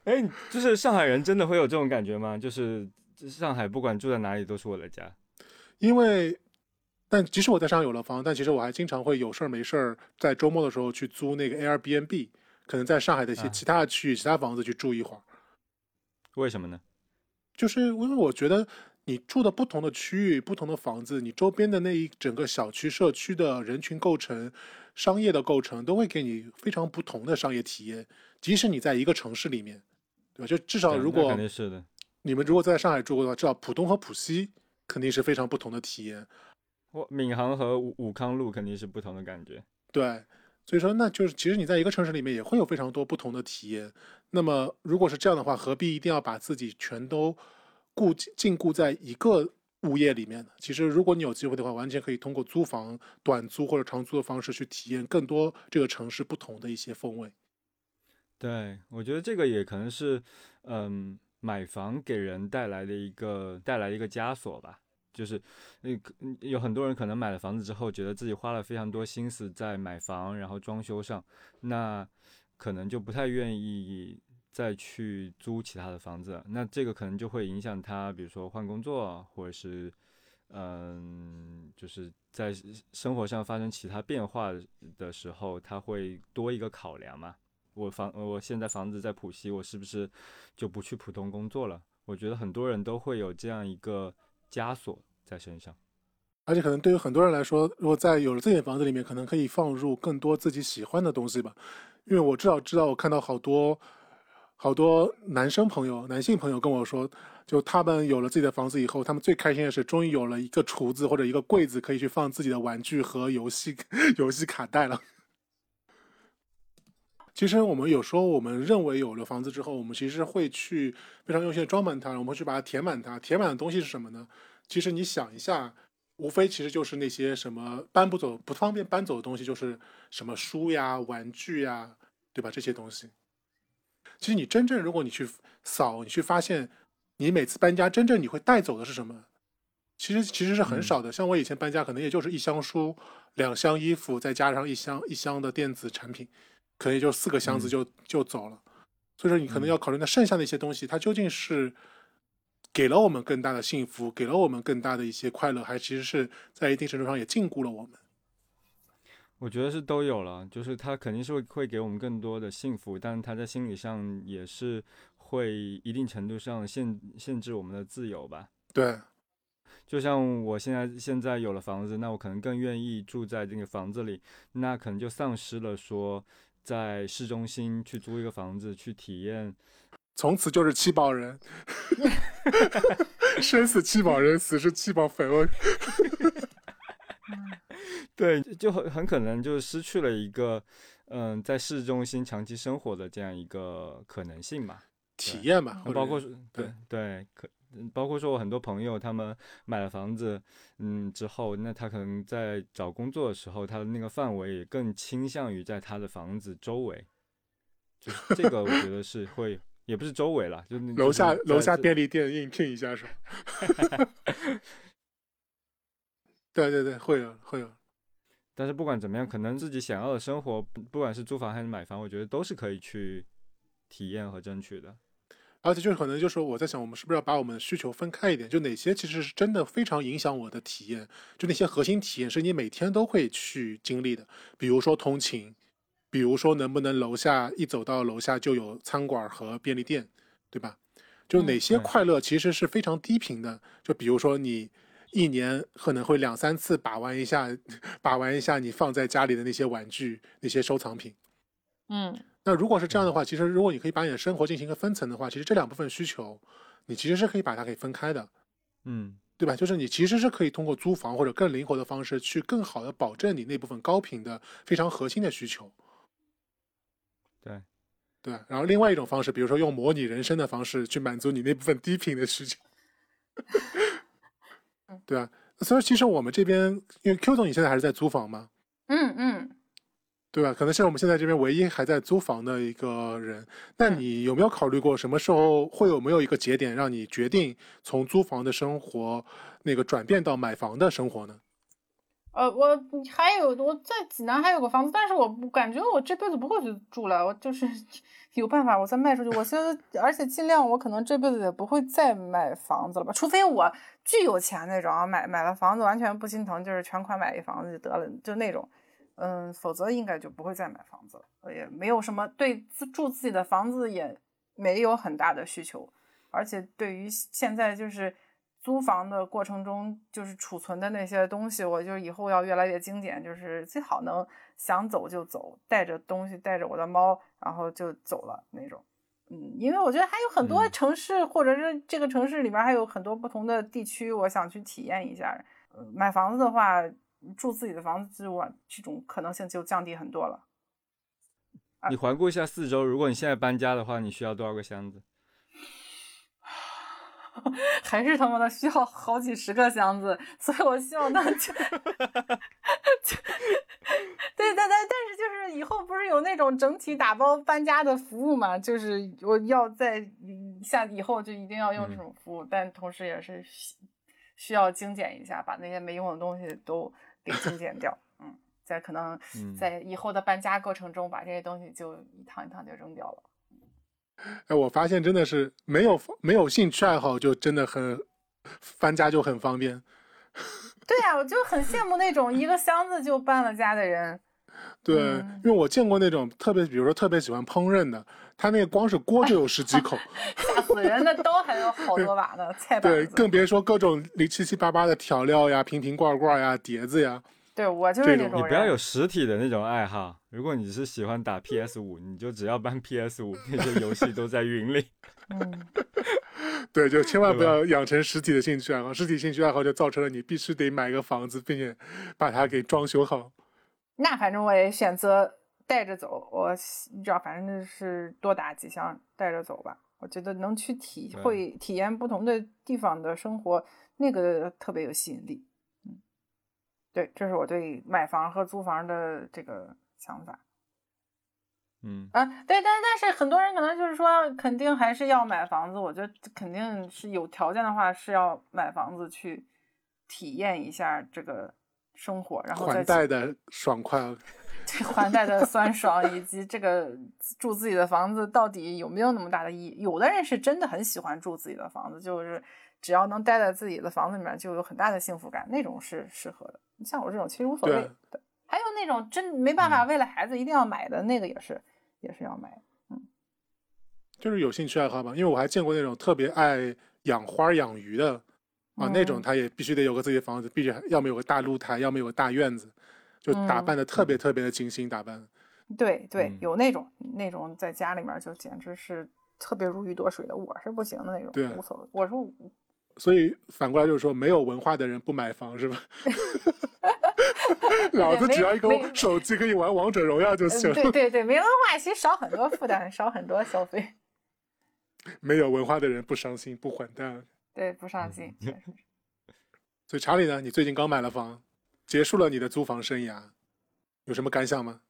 哎，就是上海人真的会有这种感觉吗？就是上海不管住在哪里都是我的家。因为，但即使我在上海有了房，但其实我还经常会有事儿没事儿，在周末的时候去租那个 Airbnb，可能在上海的一些啊其他的区域、其他房子去住一会儿。为什么呢？就是因为我觉得你住的不同的区域、不同的房子，你周边的那一整个小区、社区的人群构成、商业的构成，都会给你非常不同的商业体验。即使你在一个城市里面，对吧？就至少如果肯定是的。你们如果在上海住过的话，知道浦东和浦西肯定是非常不同的体验。我闵行和武武康路肯定是不同的感觉。对，所以说那就是其实你在一个城市里面也会有非常多不同的体验。那么如果是这样的话，何必一定要把自己全都固禁锢在一个物业里面呢？其实如果你有机会的话，完全可以通过租房、短租或者长租的方式去体验更多这个城市不同的一些风味。对，我觉得这个也可能是，嗯，买房给人带来的一个带来一个枷锁吧。就是，那个嗯有很多人可能买了房子之后，觉得自己花了非常多心思在买房，然后装修上，那可能就不太愿意再去租其他的房子，那这个可能就会影响他，比如说换工作，或者是嗯，就是在生活上发生其他变化的时候，他会多一个考量嘛。我房我现在房子在浦西，我是不是就不去浦东工作了？我觉得很多人都会有这样一个枷锁在身上。而且可能对于很多人来说，如果在有了自己的房子里面，可能可以放入更多自己喜欢的东西吧。因为我至少知道，我看到好多好多男生朋友、男性朋友跟我说，就他们有了自己的房子以后，他们最开心的是终于有了一个橱子或者一个柜子，可以去放自己的玩具和游戏 游戏卡带了。其实我们有时候我们认为有了房子之后，我们其实会去非常用心的装满它，我们会去把它填满它。填满的东西是什么呢？其实你想一下。无非其实就是那些什么搬不走、不方便搬走的东西，就是什么书呀、玩具呀，对吧？这些东西，其实你真正如果你去扫，你去发现，你每次搬家真正你会带走的是什么？其实其实是很少的。像我以前搬家，可能也就是一箱书、两箱衣服，再加上一箱一箱的电子产品，可能也就四个箱子就就走了。所以说，你可能要考虑那剩下的一些东西，它究竟是。给了我们更大的幸福，给了我们更大的一些快乐，还其实是在一定程度上也禁锢了我们。我觉得是都有了，就是他肯定是会会给我们更多的幸福，但是他在心理上也是会一定程度上限限制我们的自由吧。对，就像我现在现在有了房子，那我可能更愿意住在这个房子里，那可能就丧失了说在市中心去租一个房子去体验。从此就是七宝人，生死七宝人，死是七宝绯闻。对，就很很可能就失去了一个，嗯，在市中心长期生活的这样一个可能性嘛，体验嘛，包括对对，可包括说我很多朋友他们买了房子，嗯，之后，那他可能在找工作的时候，他的那个范围也更倾向于在他的房子周围，就这个我觉得是会。也不是周围了，就楼下楼下便利店应聘一下是吧？对对对，会有会有。但是不管怎么样，可能自己想要的生活，不管是租房还是买房，我觉得都是可以去体验和争取的。而且就是可能就是我在想，我们是不是要把我们的需求分开一点？就哪些其实是真的非常影响我的体验？就那些核心体验是你每天都会去经历的，比如说通勤。比如说，能不能楼下一走到楼下就有餐馆和便利店，对吧？就哪些快乐其实是非常低频的。就比如说，你一年可能会两三次把玩一下，把玩一下你放在家里的那些玩具、那些收藏品。嗯，那如果是这样的话，其实如果你可以把你的生活进行一个分层的话，其实这两部分需求，你其实是可以把它给分开的。嗯，对吧？就是你其实是可以通过租房或者更灵活的方式，去更好的保证你那部分高频的、非常核心的需求。对，对，然后另外一种方式，比如说用模拟人生的方式去满足你那部分低频的需求，对啊。所以其实我们这边，因为 Q 总你现在还是在租房吗？嗯嗯，对吧？可能是我们现在这边唯一还在租房的一个人。那你有没有考虑过，什么时候会有没有一个节点，让你决定从租房的生活那个转变到买房的生活呢？呃，我还有我在济南还有个房子，但是我感觉我这辈子不会去住了。我就是 有办法，我再卖出去。我现在，而且尽量，我可能这辈子也不会再买房子了吧，除非我巨有钱那种啊，买买了房子完全不心疼，就是全款买一房子就得了，就那种。嗯，否则应该就不会再买房子了，也没有什么对自住自己的房子也没有很大的需求，而且对于现在就是。租房的过程中，就是储存的那些东西，我就以后要越来越精简，就是最好能想走就走，带着东西，带着我的猫，然后就走了那种。嗯，因为我觉得还有很多城市，或者是这个城市里面还有很多不同的地区，我想去体验一下。买房子的话，住自己的房子，我这种可能性就降低很多了。你环顾一下四周，如果你现在搬家的话，你需要多少个箱子？还是他妈的需要好几十个箱子，所以我希望他就，对，但但但是就是以后不是有那种整体打包搬家的服务嘛？就是我要在下以后就一定要用这种服务，但同时也是需要精简一下，把那些没用的东西都给精简掉。嗯，在可能在以后的搬家过程中，把这些东西就一趟一趟就扔掉了。哎，我发现真的是没有没有兴趣爱好，就真的很搬家就很方便。对呀、我就很羡慕那种一个箱子就搬了家的人。对，嗯因为我见过那种特别，比如说特别喜欢烹饪的，他那个光是锅就有十几口，吓死人！那刀还有好多把呢，菜 板对，更别说各种零七七八八的调料呀、瓶瓶罐罐呀、碟子呀。对我就是这种那种。你不要有实体的那种爱好。如果你是喜欢打 PS 五，你就只要搬 PS 五，那些游戏都在云里。嗯，对，就千万不要养成实体的兴趣爱好，实体兴趣爱好就造成了你必须得买个房子，并且把它给装修好。那反正我也选择带着走。我你知道，反正就是多打几箱带着走吧。我觉得能去体会体验不同的地方的生活，那个特别有吸引力。嗯，对，这是我对买房和租房的这个想法。嗯，啊，对，但但是很多人可能就是说，肯定还是要买房子。我觉得肯定是有条件的话，是要买房子去体验一下这个生活，然后再还贷的爽快，对还贷的酸爽，以及这个住自己的房子到底有没有那么大的意义？有的人是真的很喜欢住自己的房子，就是只要能待在自己的房子里面，就有很大的幸福感，那种是适合的。像我这种其实无所谓对的。还有那种真没办法为了孩子一定要买的那个，也是也是要买。嗯就是有兴趣爱好吧。因为我还见过那种特别爱养花养鱼的啊，那种嗯他也必须得有个自己的房子，必须要么有个大露台，要么有个大院子，就打嗯扮的特别特别的精心打扮。对对，嗯有那种那种在家里面就简直是特别如鱼得水的，我是不行的那种，对无所谓。我说 所以反过来就是说，没有文化的人不买房是吧？老子只要一个手机可以玩王者荣耀就嗯行了。对对 对，没文化其实少很多负担，少很多消费。没有文化的人不伤心不混蛋。对，不上进。所以查理呢，你最近刚买了房，结束了你的租房生涯，有什么感想吗？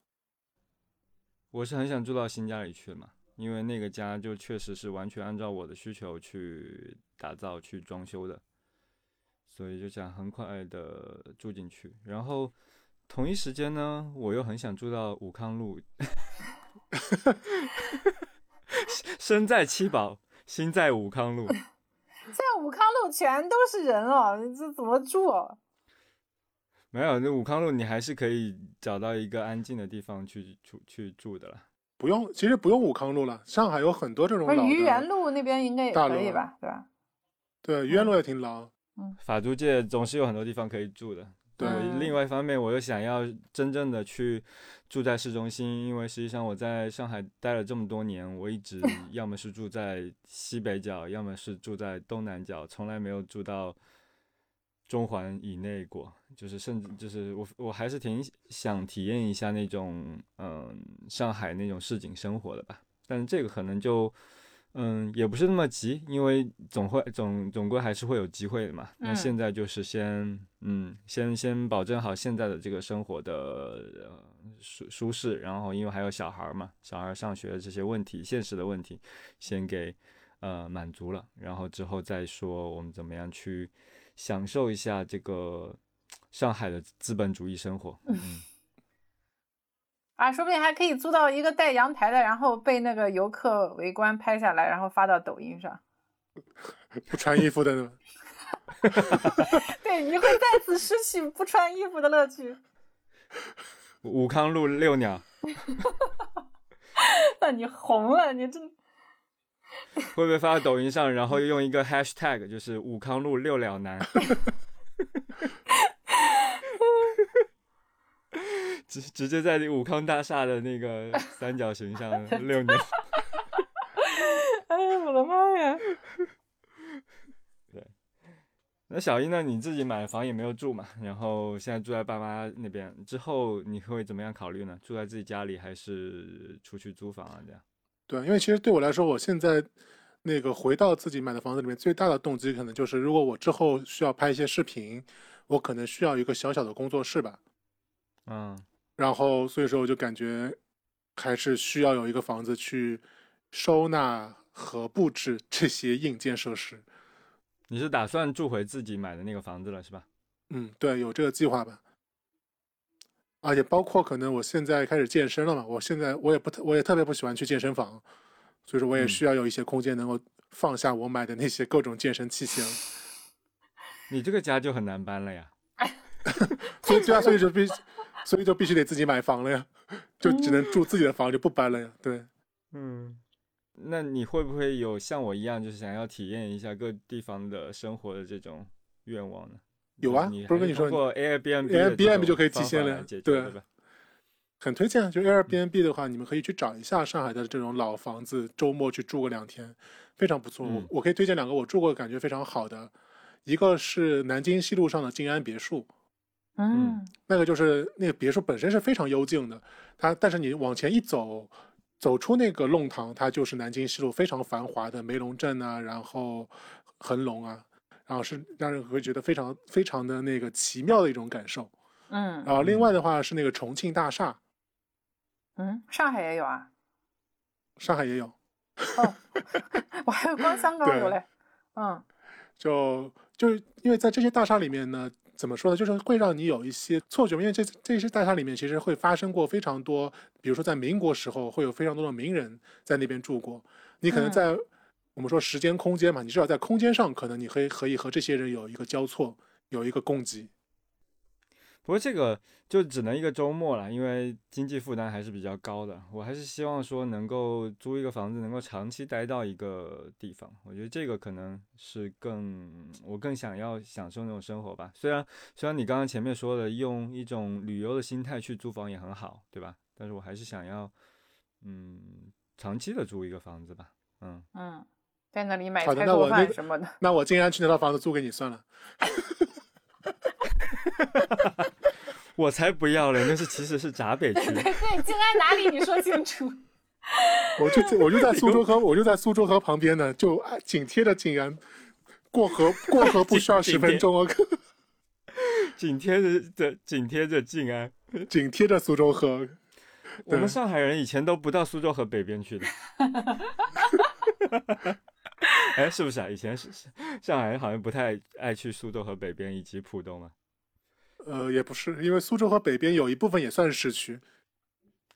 我是很想住到新家里去的嘛，因为那个家就确实是完全按照我的需求去打造、去装修的，所以就想很快的住进去。然后同一时间呢，我又很想住到武康路，身在七宝，心在武康路。在武康路全都是人哦，你这怎么住哦？没有，那武康路你还是可以找到一个安静的地方去住去住的了。不用，其实不用武康路了，上海有很多这种老不是愚园。路那边应该也大可以吧？对吧？对，愚园路也挺老。法租界总是有很多地方可以住的。对嗯另外一方面，我又想要真正的去住在市中心，因为实际上我在上海待了这么多年，我一直 要么是住在西北角，要么是住在东南角，从来没有住到中环以内过。就是甚至就是我我还是挺想体验一下那种嗯上海那种市井生活的吧，但是这个可能就。嗯，也不是那么急，因为总会总总归还是会有机会的嘛。那嗯现在就是先嗯，先先保证好现在的这个生活的呃舒舒适，然后因为还有小孩儿嘛，小孩儿上学的这些问题，现实的问题，先给呃满足了，然后之后再说我们怎么样去享受一下这个上海的资本主义生活。嗯，啊，说不定还可以租到一个带阳台的，然后被那个游客围观拍下来，然后发到抖音上。不穿衣服的呢，对，你会再次失去不穿衣服的乐趣。武康路六鸟那你红了，你真会不会发到抖音上，然后用一个 hashtag 就是武康路六鸟男？直直接在武康大厦的那个 三角形上六鸟。哎呀，我的妈呀！对那小一呢？你自己买房也没有住嘛，然后现在住在爸妈那边，之后你会怎么样考虑呢？住在自己家里还是出去租房啊？这样？对，因为其实对我来说，我现在那个回到自己买的房子里面，最大的动机可能就是，如果我之后需要拍一些视频，我可能需要一个小小的工作室吧。嗯，然后所以说我就感觉还是需要有一个房子去收纳和布置这些硬件设施。你是打算住回自己买的那个房子了是吧？嗯，对，有这个计划吧。而且包括可能我现在开始健身了嘛，我现在我也不特我也特别不喜欢去健身房，所以说我也嗯需要有一些空间能够放下我买的那些各种健身器械了。你这个家就很难搬了呀。所以对啊，所以就必，所以就必须得自己买房了呀，就只能住自己的房，就不搬了呀。对，嗯，那你会不会有像我一样，就是想要体验一下各地方的生活的这种愿望呢？有啊不是跟你说过 Airbnb 的这 Airbnb 就可以体方法现了呀对？很推荐啊。就 Airbnb 的话，你们可以去找一下上海的这种老房子，周末去住个两天，非常不错。嗯我我可以推荐两个我住过感觉非常好的，一个是南京西路上的静安别墅，嗯那个就是那个别墅本身是非常幽静的，它但是你往前一走，走出那个弄堂，它就是南京西路非常繁华的梅龙镇啊，然后恒隆啊，然后是让人会觉得非常非常的那个奇妙的一种感受。嗯然后另外的话是那个重庆大厦，嗯，上海也有啊，上海也有，哦 我还有光香港有嘞。嗯就就是因为在这些大厦里面呢，怎么说呢，就是会让你有一些错觉，因为这这些大厦里面其实会发生过非常多，比如说在民国时候会有非常多的名人在那边住过，你可能嗯。在、我们说时间空间嘛，你至少在空间上可能你可以可以和这些人有一个交错，有一个共济。不过这个就只能一个周末了，因为经济负担还是比较高的。我还是希望说能够租一个房子，能够长期待到一个地方。我觉得这个可能是更我更想要享受那种生活吧。虽然虽然你刚刚前面说的用一种旅游的心态去租房也很好，对吧？但是我还是想要嗯长期的租一个房子吧。嗯，嗯，在那里买菜做饭什么的。那我尽量去那套房子租给你算了。我才不要嘞，那是其实是闸北区。对对，静安哪里？你说清楚。我就我就在苏州河，我就在苏州河旁边呢，就啊紧贴着静安，过河过河不需要十分钟哦，紧贴着的紧贴着静安。紧贴着苏州河。我们上海人以前都不到苏州河北边去的。哎，是不是啊？以前是是上海人好像不太爱去苏州河北边以及浦东啊。呃，也不是，因为苏州河北边有一部分也算是市区，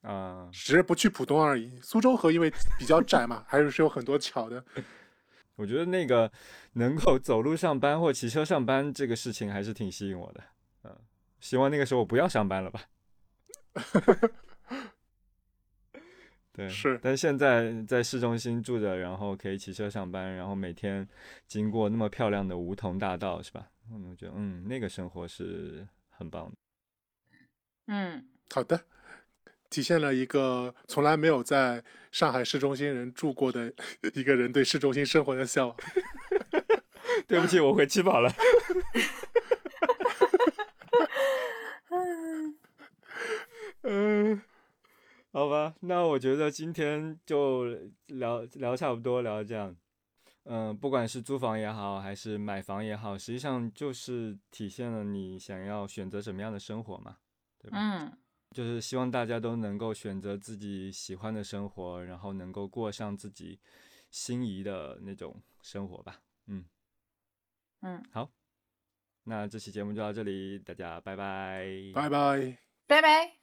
啊、只是不去浦东而已。苏州河因为比较窄嘛，还是有很多桥的。我觉得那个能够走路上班或骑车上班这个事情还是挺吸引我的。嗯，希望那个时候我不要上班了吧。对，是但现在在市中心住着，然后可以骑车上班，然后每天经过那么漂亮的梧桐大道，是吧？嗯，我觉得嗯，那个生活是很棒的。嗯，好的，体现了一个从来没有在上海市中心人住过的一个人对市中心生活的向往。对不起，我回吃饱了。嗯，好吧，那我觉得今天就聊聊差不多，聊这样。嗯，不管是租房也好，还是买房也好，实际上就是体现了你想要选择什么样的生活嘛，对吧？嗯，就是希望大家都能够选择自己喜欢的生活，然后能够过上自己心仪的那种生活吧。嗯嗯，好，那这期节目就到这里，大家拜拜。拜拜。拜拜。